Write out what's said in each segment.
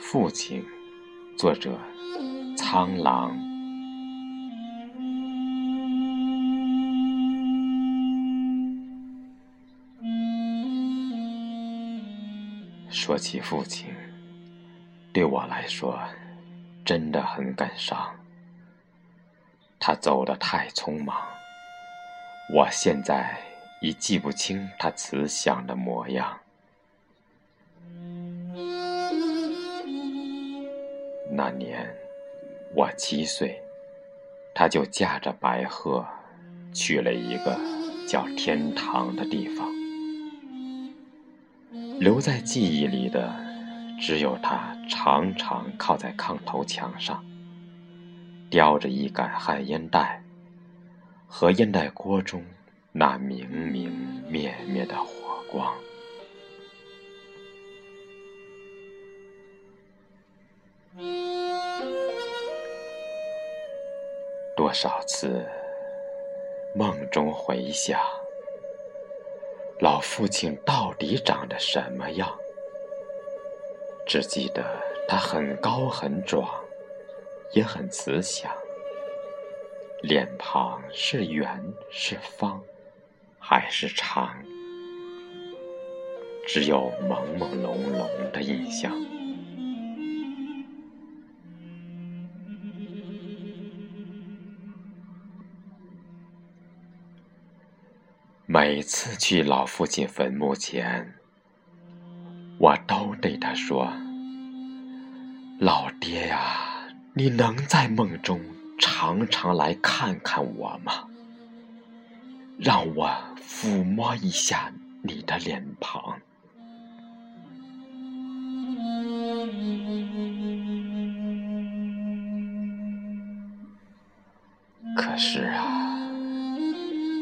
父亲，作者苍狼。说起父亲，对我来说真的很感伤。他走得太匆忙，我现在已记不清他慈祥的模样。那年我七岁，他就驾着白鹤去了一个叫天堂的地方。留在记忆里的，只有他常常靠在炕头墙上，叼着一杆旱烟袋，和烟袋锅中那明明灭灭的火光。多少次梦中回想，老父亲到底长得什么样？只记得他很高很壮，也很慈祥。脸庞是圆是方，还是长？只有朦朦胧胧的印象。每次去老父亲坟墓前，我都对他说：“老爹呀，你能在梦中常常来看看我吗？让我抚摸一下你的脸庞。”可是啊。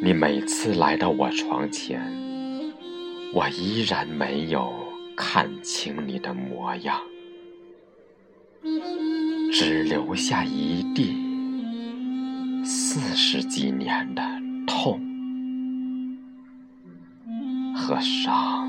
你每次来到我床前，我依然没有看清你的模样，只留下一地四十几年的痛和伤。